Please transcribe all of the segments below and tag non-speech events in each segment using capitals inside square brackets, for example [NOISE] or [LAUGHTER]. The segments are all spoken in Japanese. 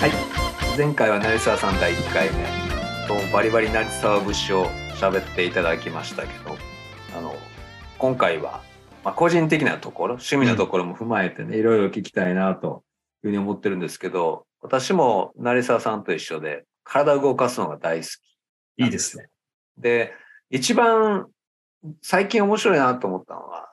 はい。前回は成沢さん第1回目。とバリバリ成沢節を喋っていただきましたけど。あの今回は、まあ、個人的なところ趣味のところも踏まえてね、いろいろ聞きたいなというふうに思ってるんですけど私も成沢さんと一緒で体を動かすのが大好きいいですね。で一番最近面白いなと思ったのは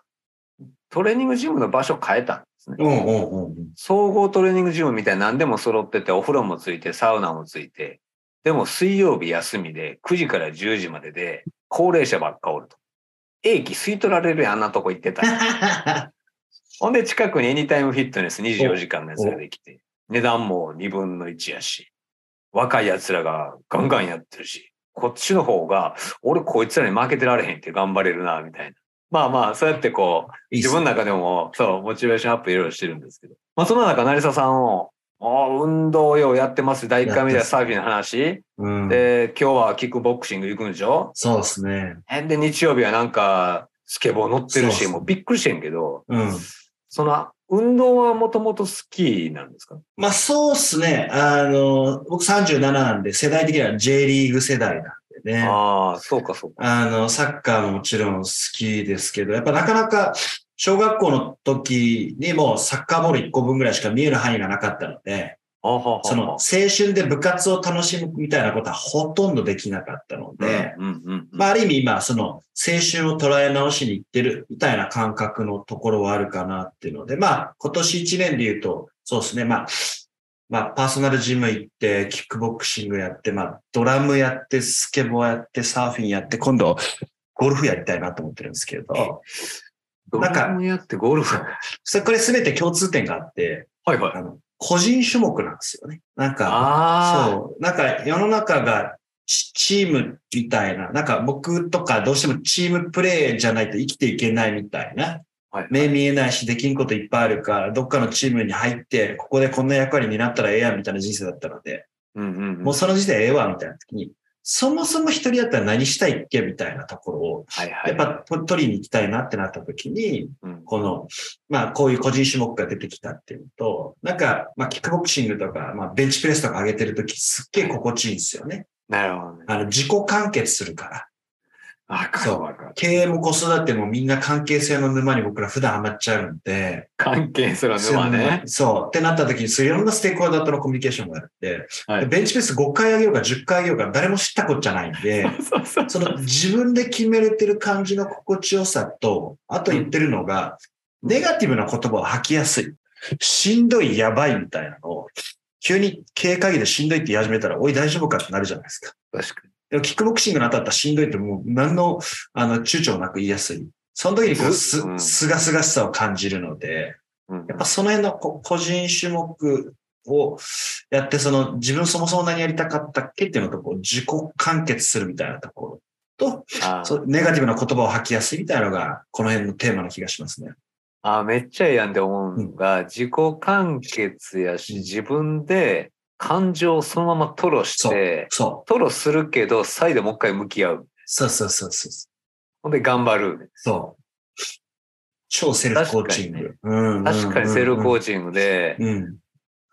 トレーニングジムの場所を変えたんですね。うんうんうん。総合トレーニングジムみたいな何でも揃ってて、お風呂もついて、サウナもついて、でも水曜日休みで9時から10時までで、高齢者ばっかおると。英気吸い取られるやんあんなとこ行ってたら。[LAUGHS] ほんで近くにエニタイムフィットネス24時間のやつができて、値段も2分の1やし、若い奴らがガンガンやってるし、こっちの方が、俺こいつらに負けてられへんって頑張れるな、みたいな。まあまあ、そうやってこう、自分の中でも、そう、モチベーションアップいろいろしてるんですけど。まあ、その中、成沢さんを、ああ、運動ようやってます。第1回目ではサーフィンの話。うん、で、今日はキックボクシング行くんでしょ？そうですね。えで、日曜日はなんか、スケボー乗ってるし、もうびっくりしてんけど、うん。その、運動はもともと好きなんですか？まあそうですね。あの、僕37なんで、世代的には J リーグ世代なんでね。ああ、そうかそうか。あの、サッカーももちろん好きですけど、やっぱなかなか小学校の時にもうサッカーボール1個分ぐらいしか見える範囲がなかったので、その青春で部活を楽しむみたいなことはほとんどできなかったので、まあある意味今その青春を捉え直しに行ってるみたいな感覚のところはあるかなっていうので、まあ今年1年で言うと、そうですね、まあ、まあパーソナルジム行って、キックボクシングやって、まあドラムやって、スケボーやって、サーフィンやって、今度ゴルフやりたいなと思ってるんですけど、ドなんかラムやってゴルフ？それこれ全て共通点があって、はいはい。あの、個人種目なんですよね。なんか、ああ。そう。なんか世の中がチチームみたいな、なんか僕とかどうしてもチームプレーじゃないと生きていけないみたいな。はい目見えないし、できんこといっぱいあるから、どっかのチームに入って、ここでこんな役割になったらええやんみたいな人生だったので、うんうんうんもうその時点ええわみたいな時に、そもそも一人だったら何したいっけみたいなところを。やっぱと取りに行きたいなってなった時に、うんこの、まあ、こういう個人種目が出てきたっていうのと、なんか、まあ、キックボクシングとか、まあ、ベンチプレスとか上げてるとき、すっげえ心地いいんですよね。なるほどね。あの、自己完結するから。わかるわかる。経営も子育てもみんな関係性の沼に僕ら普段ハマっちゃうんで。関係する沼ね。そう。ってなった時に、そういろんなステークホルダーとのコミュニケーションがあって、はいベンチプレス5回上げようか10回上げようか誰も知ったこっちゃないんで、[LAUGHS] その自分で決めれてる感じの心地よさと、あと言ってるのが、ネガティブな言葉を吐きやすい。しんどい、やばいみたいなのを、急に経営会議でしんどいって言い始めたら、おい大丈夫かってなるじゃないですか。確かでもキックボクシングの当たったらしんどいってもう何の、あの、躊躇なく言いやすい。その時にこう、すう、ん。すがすがしさを感じるので、やっぱその辺のこ個人種目をやって、その自分そもそも何やりたかったっけっていうのとこう自己完結するみたいなところと、ネガティブな言葉を吐きやすいみたいなのが、この辺のテーマな気がしますね。あ、めっちゃええやんって思うのが、自己完結やし、自分で感情をそのまま吐露して、そう。吐露するけど、再度もう一回向き合う。そうそうそうそう。ほんで頑張る。そう。超セルフコーチング。うん確かにセルフコーチチングで、うん。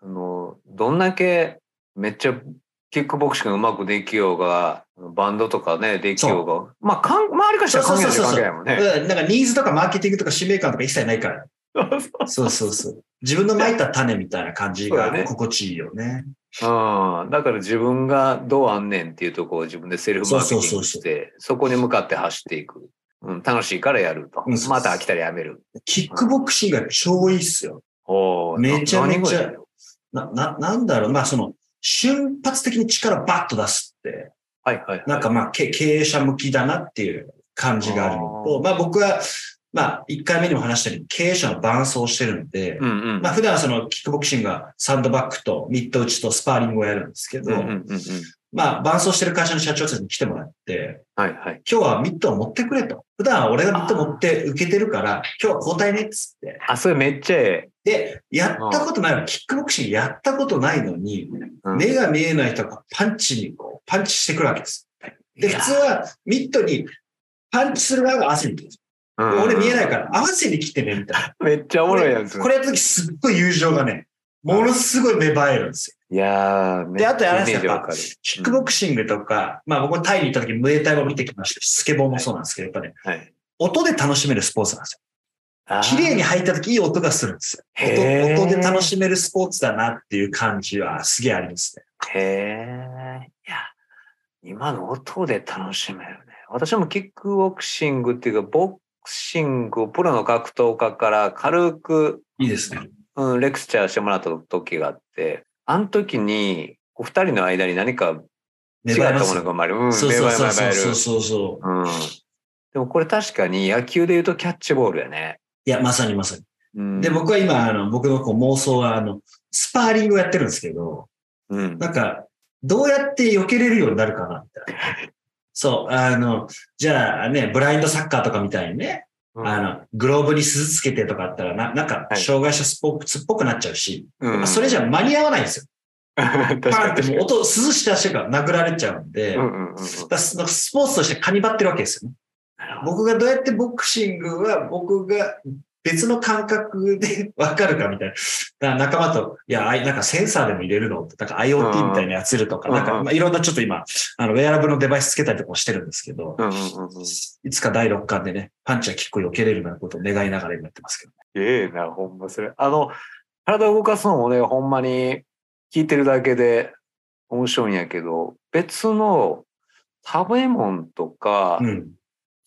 あの、どんだけめっちゃキックボクシングうまくできようが、バンドとかね、できようが、まあ、かん周りからしたら関係ないもんね。うんなんかニーズとかマーケティングとか使命感とか一切ないから。そうそうそう。自分の蒔いた種みたいな感じが心地いいよね。うん。だから自分がどうあんねんっていうところを自分でセルフマーケティングして、そこに向かって走っていく。うん、楽しいからやるとうんまた飽きたらやめる。キックボクシングが超いいっすよ。おーめちゃめちゃなな、な、なんだろう。まあその、瞬発的に力バッと出すって、はいはいはい。なんかまあけ経営者向きだなっていう感じがあるのと、まあ僕は、まあ一回目にも話したように経営者の伴走をしてるので、うんうん。まあ普段そのキックボクシングはサンドバッグとミッド打ちとスパーリングをやるんですけど、うんうんうんうん。まあ伴走してる会社の社長たちに来てもらって、はいはい。今日はミットを持ってくれと。普段は俺がミット持って受けてるから、今日は交代ねっつって。あ、それめっちゃえで、やったことないの、キックボクシングやったことないのに、え。うん目が見えない人がパンチにこう、パンチしてくるわけです。で、普通はミットにパンチする側が合わせに来るんです。うん俺見えないから合わせに来てね、みたいめっちゃおな。もろいやつ。これやった時すっごい友情がね、ものすごい芽生えるんですよ。いやであとあれイですよ。キックボクシングとか、まあ僕もタイに行った時ムエタイも見てきましたし、スケボーもそうなんですけど、やっぱね、はい。音で楽しめるスポーツなんですよ。綺麗に入った時いい音がするんですよ。音音で楽しめるスポーツだなっていう感じはすげえありますね。へえ。いや、今の音で楽しめるね。私もキックボクシングっていうか、ボクシングをプロの格闘家から軽く、いいですね。うん、レクチャーしてもらった時があって、あの時に、お二人の間に何か違ったものが生まれる。うん、そうそうそうそうそう。うん。でもこれ確かに野球で言うとキャッチボールやね。いや、まさにまさに。うん、で、僕は今、あの、僕のこう妄想は、あの、スパーリングをやってるんですけど、うん。なんか、どうやって避けれるようになるかな、みたいな。そう、あの、じゃあね、ブラインドサッカーとかみたいにね、うん。あの、グローブに鈴つけてとかあったらな、なんか、はい。障害者スポーツっぽくなっちゃうし、うん、それじゃ間に合わないんですよ。[LAUGHS] 確パンってもう音、鈴したしてから殴られちゃうんで、ススポーツとしてカニバってるわけですよね。僕がどうやってボクシングは僕が別の感覚でわかるかみたいな。仲間と、いや、あいなんかセンサーでも入れるの？なんか IoT みたいなやつるとか、うんなんか、まあ、いろんなちょっと今、あの、ウェアラブルのデバイスつけたりとかもしてるんですけど。いつか第6巻でね、パンチやキックを避けれるようなことを願いながら今やってますけどね。ええな、ほんまそれ。あの、体を動かすのもね、ほんまに聞いてるだけで面白いんやけど、別の食べ物とか、うん。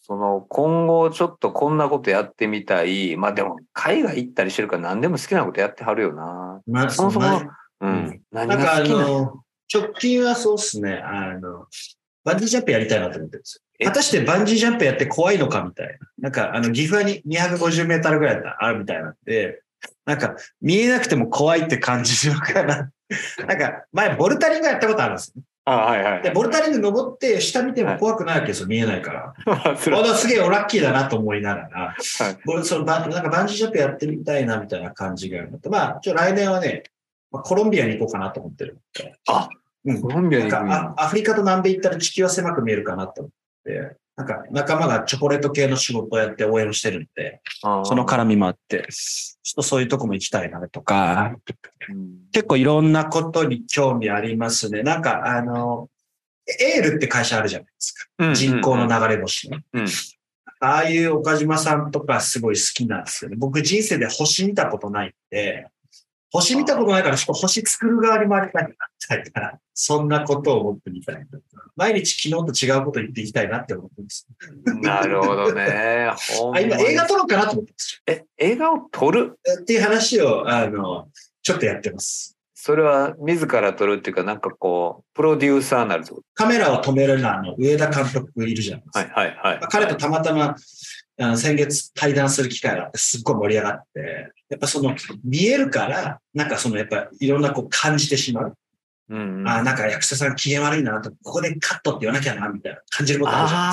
その今後ちょっとこんなことやってみたい。まあでも海外行ったりしてるから何でも好きなことやってはるよな。まあ、そもそもまあうん。うん何な？んかあのの、直近はそうっすね、あの、バンジージャンプやりたいなと思ってるんですよ。え？果たしてバンジージャンプやって怖いのかみたいな。なんか、あの、岐阜に250メートルぐらいあるみたいなんで、なんか、見えなくても怖いって感じるのかな。なんか、前、ボルタリングやったことあるんですよ。あはいはい、はい。で、ボルタリング登って、下見ても怖くないわけですよ、見えないから。すげえ、おラッキーだなと思いながら、はい。僕そのバンなんかバンジージャンプやってみたいな、みたいな感じがあるのと、まあ、ちょ来年はね、まあコロンビアに行こうかなと思ってる。あ、うん。コロンビアに行アフリカと南米行ったら地球は狭く見えるかなと思って、なんか仲間がチョコレート系の仕事をやって応援をしてるんで、その絡みもあって、ちょっとそういうとこも行きたいなとか、うん結構いろんなことに興味ありますね。なんかあの、エールって会社あるじゃないですか。うん人口の流れ星ね。うんああいう岡島さんとかすごい好きなんですよね。僕人生で星見たことないんで、星見たことないから、星作る側に回りたいな、みたいな、そんなことを思ってみたいな。毎日昨日と違うこと言っていきたいなって思ってます。なるほどね。[LAUGHS] あに今映画撮ろうかなと思ってますえ、映画を撮る？っていう話を、あの、ちょっとやってます。それは自ら撮るっていうか、なんかこう、プロデューサーになるってこカメラを止めるのは、あの、上田監督いるじゃないですとか。はいはいはいまあ。彼とたまたま、あの先月対談する機会があって、すっごい盛り上がって、やっぱその、見えるから、なんかその、やっぱいろんなこう感じてしまう。うんうんああ、なんか役者さん機嫌悪いなと、ここでカットって言わなきゃな、みたいな感じることあるじゃな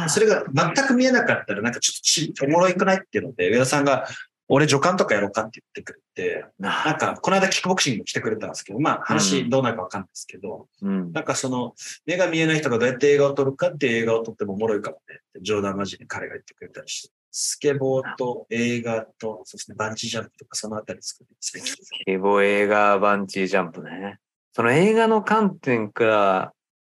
いですか。それが全く見えなかったら、なんかちょっとちおもろいくないっていうので、上田さんが、俺助監とかやろうかって言ってくれて、ななんか、この間キックボクシング来てくれたんですけど、まあ話どうなるかわかんないですけど、うんなんかその、目が見えない人がどうやって映画を撮るかっていう映画を撮ってもおもろいかもねって冗談交じりに彼が言ってくれたりして、スケボーと映画と、そうですね、バンジージャンプとかそのあたり作ってますエボ映画バンジージャンプね。その映画の観点から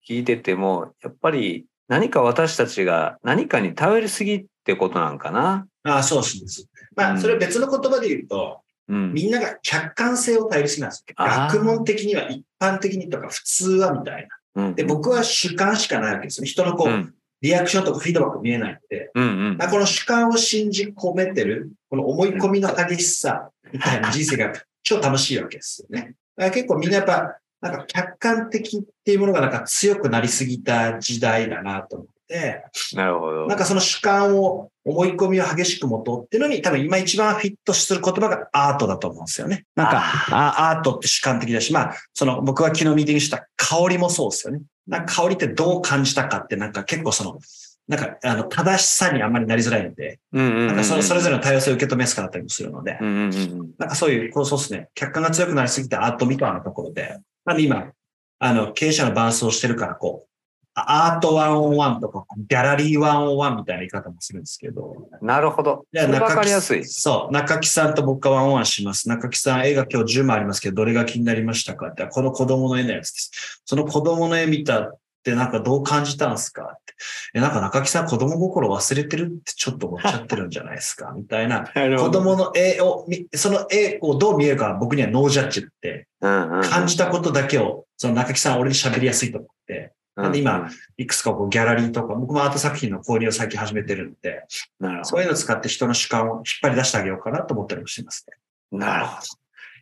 聞いてても、やっぱり何か私たちが何かに頼りすぎってことなんかな。ああ、そうです。まあ、うんそれは別の言葉で言うと、うん。みんなが客観性を頼りすぎなんです学問的には一般的にとか普通はみたいな。うんで、僕は主観しかないわけですよ。人のこう、うんリアクションとかフィードバック見えないんで、うんうんまあこの主観を信じ込めてる、この思い込みの激しさみたいな [LAUGHS] 人生が超楽しいわけですよね。だから結構みんなやっぱ、なんか客観的っていうものがなんか強くなりすぎた時代だなと思って、なるほど。なんかその主観を、思い込みを激しく持とうっていうのに多分今一番フィットする言葉がアートだと思うんですよね。なんか、あアートって主観的だし、まあ、その僕は昨日ミーティングした香りもそうですよね。なんか香りってどう感じたかってなんか結構その、なんか、あの、正しさにあんまりなりづらいので、うんうんうんなんかそそれぞれの多様性を受け止めやすかったりもするのでなんかそういう、こうそうですね、客観が強くなりすぎてアートみたいなところで、なんで今、あの、経営者のバランスをしてるから、こう、アートワンオンワンとか、ギャラリーワンオンワンみたいな言い方もするんですけど。なるほど。じゃあわ中木かりやすい。そう。中木さんと僕がワンオンワンします。中木さん、絵が今日10枚ありますけど、どれが気になりましたかって、この子供の絵のやつです。その子供の絵見たってなんかどう感じたんですかって。え、なんか中木さん子供心忘れてるってちょっと思っちゃってるんじゃないですか [LAUGHS] みたいな。子供の絵を見、その絵をどう見えるかは僕にはノージャッジって、感じたことだけを、その中木さんは俺に喋りやすいと思って、なんで今、いくつかこうギャラリーとか、僕もアート作品の交流を最近始めてるんで、なるほそういうのを使って人の主観を引っ張り出してあげようかなと思ったりもしてますね。ど。なるほど。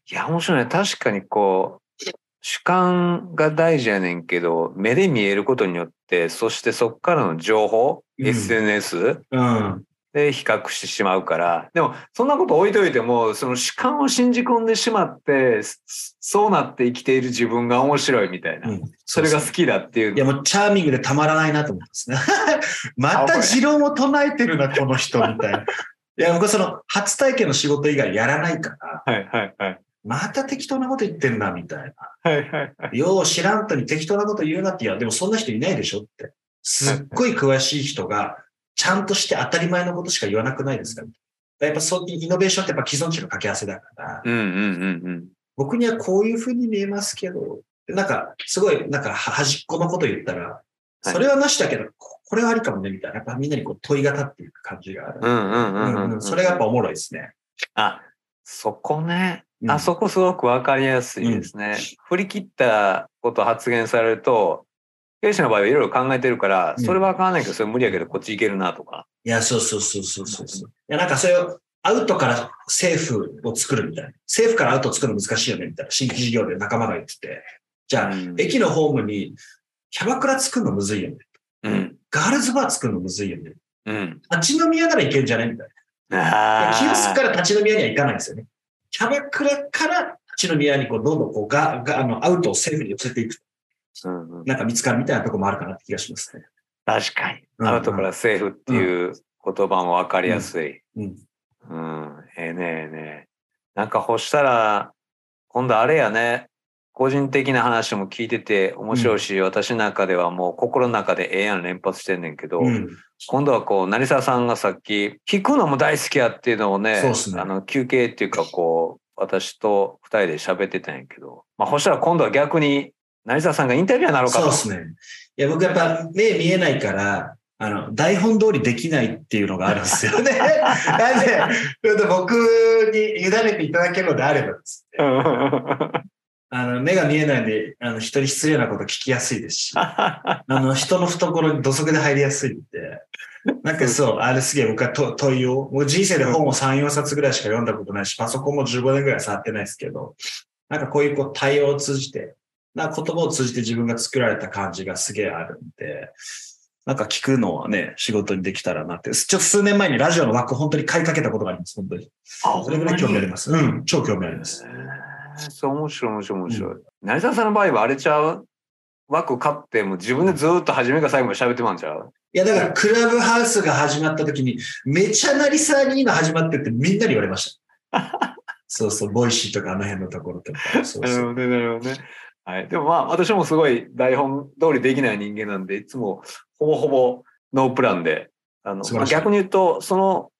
いや、面白いね。確かにこう、主観が大事やねんけど、目で見えることによって、そしてそこからの情報、うん SNS うん。で比較してしまうから、でも、そんなこと置いといても、その主観を信じ込んでしまって、そそうなって生きている自分が面白いみたいな。うん、それが好きだっていういや、もうチャーミングでたまらないなと思ってますね。[LAUGHS] また持論を唱えてるな、この人、みたいな。いや、僕はその、初体験の仕事以外やらないから、はいはいはい。また適当なこと言ってんな、みたいな。はいはいはい。よう知らんとに適当なこと言うなって、いや、でもそんな人いないでしょって。すっごい詳しい人が、ちゃんとして当たり前のことしか言わなくないですか？やっぱそう、イノベーションってやっぱ既存値の掛け合わせだから、うんうんうん僕にはこういうふうに見えますけど、なんか、すごい、なんか、は端っこのこと言ったら、それはなしだけど、ここれはありかもね、みたいな。やっぱみんなにこう問いが立っていく感じがある。うん。うんうんうんうん、うん。それがやっぱおもろいですね。あ、そこね。うんあそこすごくわかりやすいですね。振り切ったこと発言されると、経営者の場合はいろいろ考えてるから、うんそれはわからないけど、それ無理やけど、こっち行けるなとか。いや、そうそうそうそうそう。いや、なんかそれを、アウトからセーフを作るみたいな。セーフからアウトを作るの難しいよね、みたいな。新規事業で仲間が言ってて。じゃあ、うん駅のホームにキャバクラ作るのむずいよね。うん。ガールズバー作るのむずいよね。うん。立ち飲み屋ならいけんじゃね？みたいな。あキオスクかあ。ら立ち飲み屋には行かないんですよね。キャバクラから立ち飲み屋にこうどんどんこうががあのアウトをセーフに寄せていく。うんうんなんか見つかるみたいなとこもあるかなって気がしますね。確かに。うんアウトからセーフっていう言葉もわかりやすい。うん。うん。ええねええねなんかほしたら、今度あれやね。個人的な話も聞いてて面白いし、私の中ではもう心の中でええやん連発してんねんけど、うん。今度はこう、成沢さんがさっき、聞くのも大好きやっていうのをね、ねあの、休憩っていうかこう、私と二人で喋ってたんやけど、まあ、ほしたら今度は逆に、成沢さんがインタビュアーになろうかと。そうですね。いや、僕やっぱ目見えないから、あの、台本通りできないっていうのがあるんですよね。[LAUGHS] なんで、僕に委ねていただけるのであればですね、あの、目が見えないんで、あの、人に失礼なこと聞きやすいですし、あの、人の懐に土足で入りやすいんで、なんかそう、あれすげえ僕はと問いを、もう人生で本を3、4冊ぐらいしか読んだことないし、パソコンも15年ぐらい触ってないですけど、なんかこういうこう対応を通じて、な言葉を通じて自分が作られた感じがすげえあるんで、なんか聞くのはね、仕事にできたらなって。ちょっと数年前にラジオの枠本当に買いかけたことがあります、本当に。あそれぐらい興味あります。うん、超興味あります。そう、面白い、面白い、面白い。成沢さんの場合はあれちゃう枠買っても自分でずーっと初めから最後まで喋ってまんちゃう？いや、だから、クラブハウスが始まった時に、めちゃなりさに今始まってってみんなに言われました。[LAUGHS] そうそう、ボイシーとかあの辺のところとか。そうそう。なるほどね、なるほどね。はい。でもまあ、私もすごい台本通りできない人間なんで、いつもほぼほぼノープランで、あの、逆に言うと、その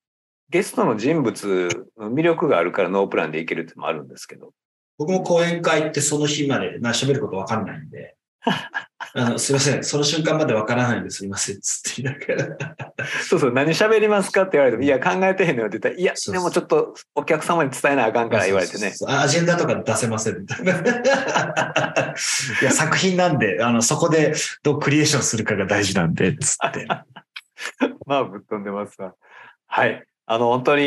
ゲストの人物の魅力があるからノープランでいけるってのもあるんですけど。僕も講演会ってその日までな喋ることわかんないんで、[LAUGHS] あの、すいません、その瞬間までわからないんですいません、つって言いながら。そうそう、何喋りますかって言われても、いや、考えてへんのよって言ったら、いや、でもちょっとお客様に伝えなあかんから言われてね。そうそうそうアジェンダとか出せませんみたいな。いや、作品なんで、あの、そこでどうクリエーションするかが大事なんで、つって。[LAUGHS] まあ、ぶっ飛んでますわ。はい。あの、本当に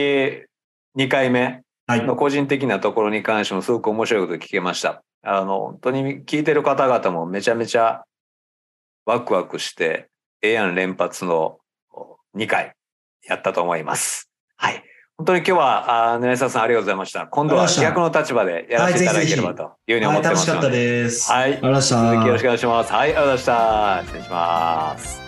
2回目はい。の個人的なところに関してもすごく面白いこと聞けました。あの、本当に聞いてる方々もめちゃめちゃワクワクして、ええやん連発の2回やったと思います。はい。本当に今日は、あー根沢さんありがとうございました。今度は逆の立場でやらせていただければというふうに思はい、ってま楽しかったすので。です。はいありがとうございました。続きよろしくお願いします。はい、ありがとうございました。失礼します。